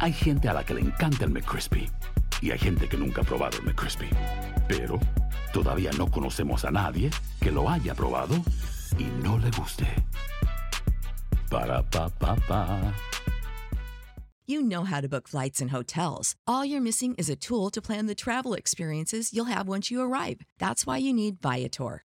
Hay gente a la que le encanta el McCrispy y hay gente que nunca ha probado el McCrispy. Pero todavía no conocemos a nadie que lo haya probado y no le guste. Para pa pa pa. You know how to book flights and hotels. All you're missing is a tool to plan the travel experiences you'll have once you arrive. That's why you need Viator.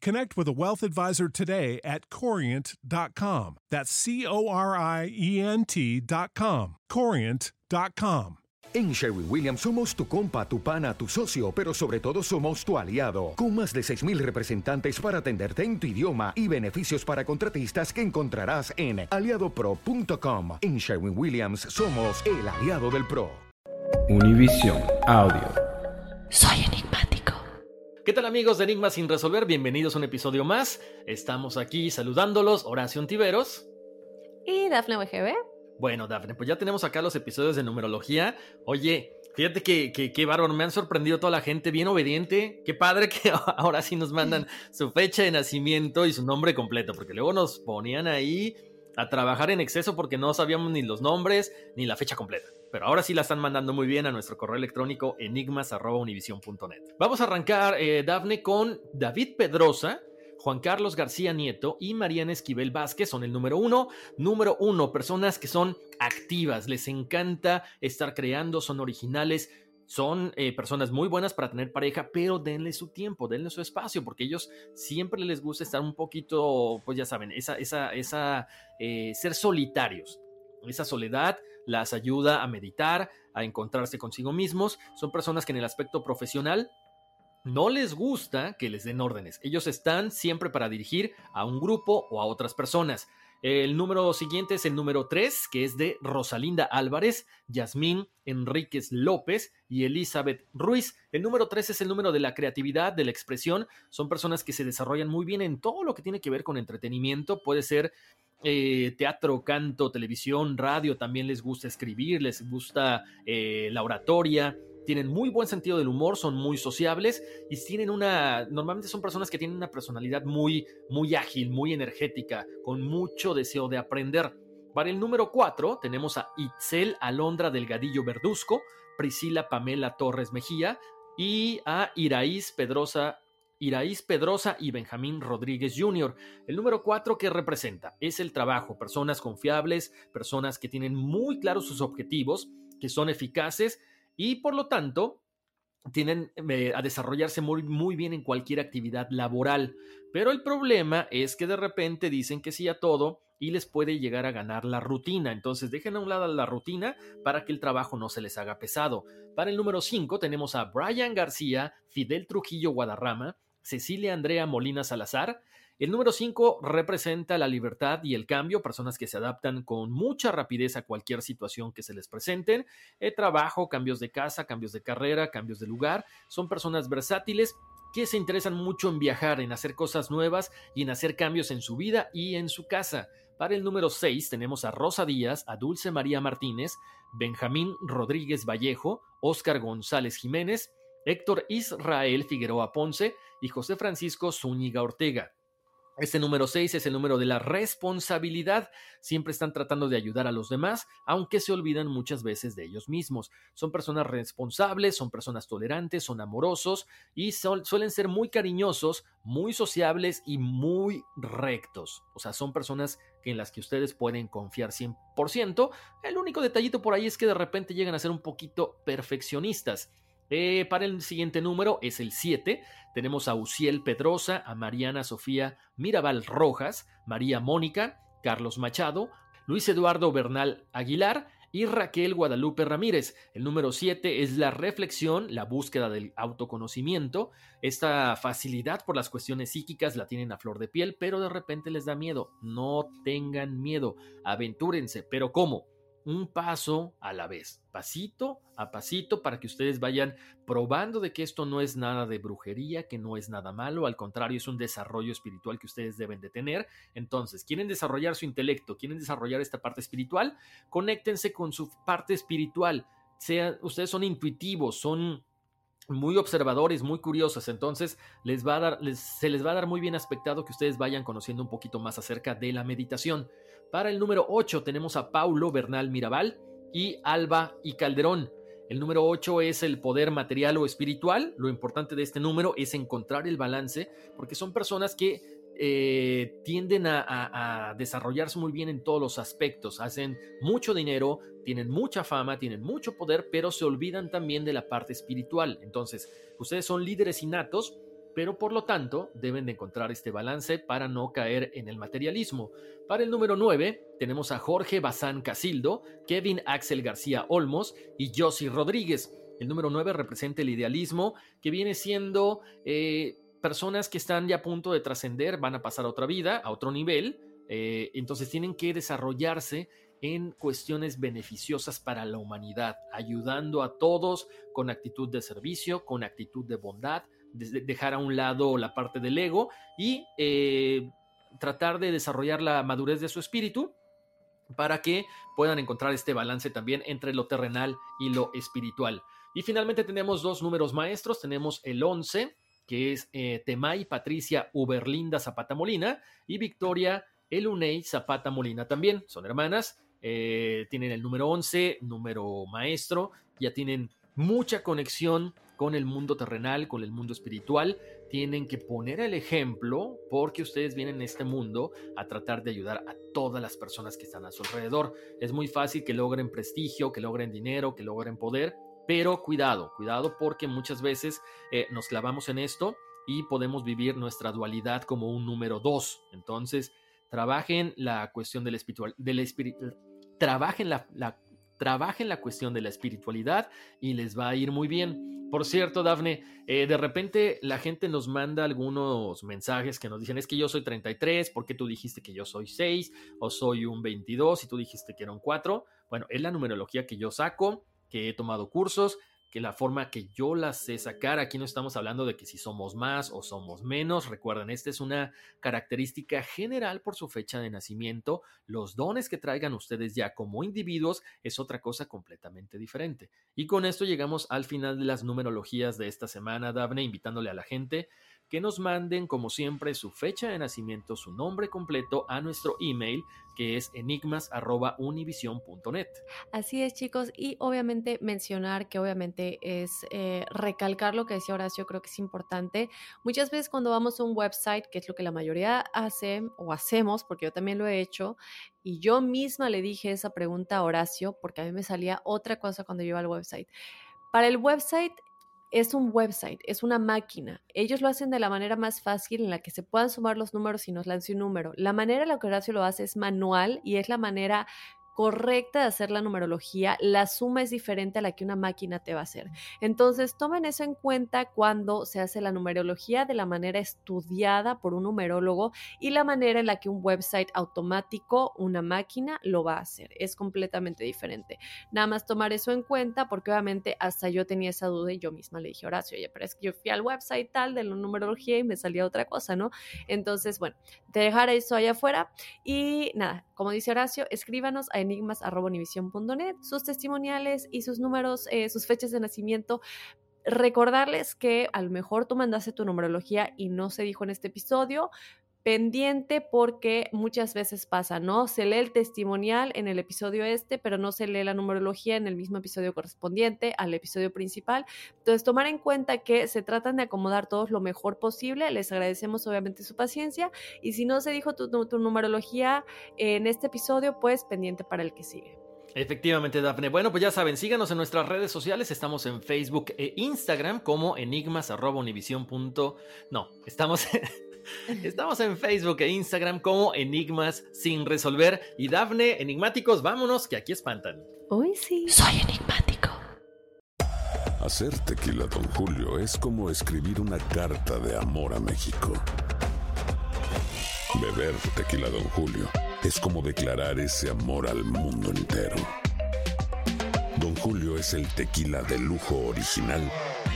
connect with a wealth advisor today at corient.com. That's C O R I E N T.com. Corient.com. En Sherwin Williams somos tu compa, tu pana, tu socio, pero sobre todo somos tu aliado, con más de 6.000 representantes para atenderte en tu idioma y beneficios para contratistas que encontrarás en aliadopro.com. En Sherwin Williams somos el aliado del PRO. Univision Audio. Soy enigmático. ¿Qué tal amigos de Enigmas sin resolver? Bienvenidos a un episodio más. Estamos aquí saludándolos, Horacio Ontiveros. Y Dafne WGB. Bueno, Dafne, pues ya tenemos acá los episodios de numerología. Oye, fíjate que, que, qué bárbaro, me han sorprendido toda la gente, bien obediente. Qué padre que ahora sí nos mandan su fecha de nacimiento y su nombre completo, porque luego nos ponían ahí a trabajar en exceso porque no sabíamos ni los nombres ni la fecha completa. Pero ahora sí la están mandando muy bien a nuestro correo electrónico enigmas.univision.net. Vamos a arrancar, eh, Dafne, con David Pedrosa. Juan Carlos García Nieto y Mariana Esquivel Vázquez son el número uno. Número uno, personas que son activas, les encanta estar creando, son originales, son eh, personas muy buenas para tener pareja, pero denle su tiempo, denle su espacio, porque ellos siempre les gusta estar un poquito, pues ya saben, esa, esa, esa, eh, ser solitarios. Esa soledad las ayuda a meditar, a encontrarse consigo mismos. Son personas que en el aspecto profesional no les gusta que les den órdenes. Ellos están siempre para dirigir a un grupo o a otras personas. El número siguiente es el número 3, que es de Rosalinda Álvarez, Yasmín Enríquez López y Elizabeth Ruiz. El número 3 es el número de la creatividad, de la expresión. Son personas que se desarrollan muy bien en todo lo que tiene que ver con entretenimiento. Puede ser eh, teatro, canto, televisión, radio. También les gusta escribir, les gusta eh, la oratoria tienen muy buen sentido del humor, son muy sociables y tienen una, normalmente son personas que tienen una personalidad muy, muy ágil, muy energética, con mucho deseo de aprender. Para el número 4 tenemos a Itzel Alondra Delgadillo Verduzco, Priscila Pamela Torres Mejía y a Iraíz Pedrosa Iraíz Pedrosa y Benjamín Rodríguez Jr. El número 4 que representa es el trabajo, personas confiables, personas que tienen muy claros sus objetivos, que son eficaces y por lo tanto tienen eh, a desarrollarse muy, muy bien en cualquier actividad laboral. Pero el problema es que de repente dicen que sí a todo y les puede llegar a ganar la rutina. Entonces dejen a un lado la rutina para que el trabajo no se les haga pesado. Para el número 5 tenemos a Brian García, Fidel Trujillo Guadarrama, Cecilia Andrea Molina Salazar, el número 5 representa la libertad y el cambio, personas que se adaptan con mucha rapidez a cualquier situación que se les presenten. El trabajo, cambios de casa, cambios de carrera, cambios de lugar. Son personas versátiles que se interesan mucho en viajar, en hacer cosas nuevas y en hacer cambios en su vida y en su casa. Para el número 6 tenemos a Rosa Díaz, a Dulce María Martínez, Benjamín Rodríguez Vallejo, Óscar González Jiménez, Héctor Israel Figueroa Ponce y José Francisco Zúñiga Ortega. Este número 6 es el número de la responsabilidad. Siempre están tratando de ayudar a los demás, aunque se olvidan muchas veces de ellos mismos. Son personas responsables, son personas tolerantes, son amorosos y suelen ser muy cariñosos, muy sociables y muy rectos. O sea, son personas en las que ustedes pueden confiar 100%. El único detallito por ahí es que de repente llegan a ser un poquito perfeccionistas. Eh, para el siguiente número es el 7. Tenemos a Uciel Pedrosa, a Mariana Sofía Mirabal Rojas, María Mónica, Carlos Machado, Luis Eduardo Bernal Aguilar y Raquel Guadalupe Ramírez. El número 7 es la reflexión, la búsqueda del autoconocimiento. Esta facilidad por las cuestiones psíquicas la tienen a flor de piel, pero de repente les da miedo. No tengan miedo, aventúrense. ¿Pero cómo? Un paso a la vez, pasito a pasito, para que ustedes vayan probando de que esto no es nada de brujería, que no es nada malo, al contrario, es un desarrollo espiritual que ustedes deben de tener. Entonces, ¿quieren desarrollar su intelecto? ¿Quieren desarrollar esta parte espiritual? Conéctense con su parte espiritual. Sea, ustedes son intuitivos, son muy observadores, muy curiosos, entonces les va a dar, se les va a dar muy bien aspectado que ustedes vayan conociendo un poquito más acerca de la meditación. Para el número 8 tenemos a Paulo Bernal Mirabal y Alba y Calderón. El número 8 es el poder material o espiritual. Lo importante de este número es encontrar el balance, porque son personas que eh, tienden a, desarrollarse muy bien en todos los aspectos. Hacen mucho dinero, tienen mucha fama, tienen mucho poder, pero se olvidan también de la parte espiritual. Entonces, ustedes son líderes innatos, pero por lo tanto deben de encontrar este balance para no caer en el materialismo. Para el número 9 tenemos a Jorge Bazán Casildo, Kevin Axel García Olmos y Josie Rodríguez. El número 9 representa el idealismo que viene siendo... Eh, personas que están ya a punto de trascender, van a pasar a otra vida, a otro nivel, eh, entonces tienen que desarrollarse en cuestiones beneficiosas para la humanidad, ayudando a todos con actitud de servicio, con actitud de bondad, dejar a un lado la parte del ego y eh, tratar de desarrollar la madurez de su espíritu para que puedan encontrar este balance también entre lo terrenal y lo espiritual. Y finalmente tenemos dos números maestros, tenemos el 11, que es eh, Temay Patricia Uberlinda Zapata Molina y Victoria Elunei Zapata Molina también. Son hermanas, eh, tienen el número 11, número maestro, ya tienen mucha conexión con el mundo terrenal, con el mundo espiritual. Tienen que poner el ejemplo porque ustedes vienen en este mundo a tratar de ayudar a todas las personas que están a su alrededor. Es muy fácil que logren prestigio, que logren dinero, que logren poder, pero cuidado, cuidado porque muchas veces eh, nos clavamos en esto y podemos vivir nuestra dualidad como un número dos. Entonces, trabajen la cuestión del espiritual, trabajen la, trabajen la cuestión de la espiritualidad y les va a ir muy bien. Por cierto, Dafne, eh, de repente la gente nos manda algunos mensajes que nos dicen, es que yo soy 33, ¿por qué tú dijiste que yo soy 6? O soy un 22 y tú dijiste que era un 4. Bueno, es la numerología que yo saco que he tomado cursos, que la forma que yo las sé sacar, aquí no estamos hablando de que si somos más o somos menos, recuerden, esta es una característica general por su fecha de nacimiento, los dones que traigan ustedes ya como individuos es otra cosa completamente diferente. Y con esto llegamos al final de las numerologías de esta semana, Daphne, invitándole a la gente que nos manden, como siempre, su fecha de nacimiento, su nombre completo a nuestro email, que es enigmas.univision.net. Así es, chicos, y obviamente mencionar que obviamente es eh, recalcar lo que decía Horacio, creo que es importante. Muchas veces cuando vamos a un website, que es lo que la mayoría hace o hacemos, porque yo también lo he hecho, y yo misma le dije esa pregunta a Horacio, porque a mí me salía otra cosa cuando yo iba al website. Para el website es un website, es una máquina. Ellos lo hacen de la manera más fácil en la que se puedan sumar los números y nos lance un número. La manera en la que Horacio lo hace es manual y es la manera correcta de hacer la numerología, la suma es diferente a la que una máquina te va a hacer. Entonces, tomen eso en cuenta cuando se hace la numerología de la manera estudiada por un numerólogo y la manera en la que un website automático, una máquina, lo va a hacer. Es completamente diferente. Nada más tomar eso en cuenta porque obviamente hasta yo tenía esa duda y yo misma le dije, Horacio, oye, pero es que yo fui al website tal de la numerología y me salía otra cosa, ¿no? Entonces, bueno, te dejar eso allá afuera y nada, como dice Horacio, escríbanos a enigmas.univision.net, sus testimoniales y sus números, eh, sus fechas de nacimiento. Recordarles que a lo mejor tú mandaste tu numerología y no se dijo en este episodio, pendiente porque muchas veces pasa, ¿no? Se lee el testimonial en el episodio este, pero no se lee la numerología en el mismo episodio correspondiente al episodio principal. Entonces, tomar en cuenta que se tratan de acomodar todos lo mejor posible. Les agradecemos obviamente su paciencia y si no se dijo tu, tu numerología en este episodio, pues pendiente para el que sigue. Efectivamente, Dafne. Bueno, pues ya saben, síganos en nuestras redes sociales. Estamos en Facebook e Instagram como enigmas.univision. No, estamos estamos en Facebook e Instagram como enigmas sin resolver. Y Dafne, enigmáticos, vámonos, que aquí espantan. Hoy sí. Soy enigmático. Hacer tequila, don Julio, es como escribir una carta de amor a México. Beber tequila, don Julio es como declarar ese amor al mundo entero. Don Julio es el tequila de lujo original,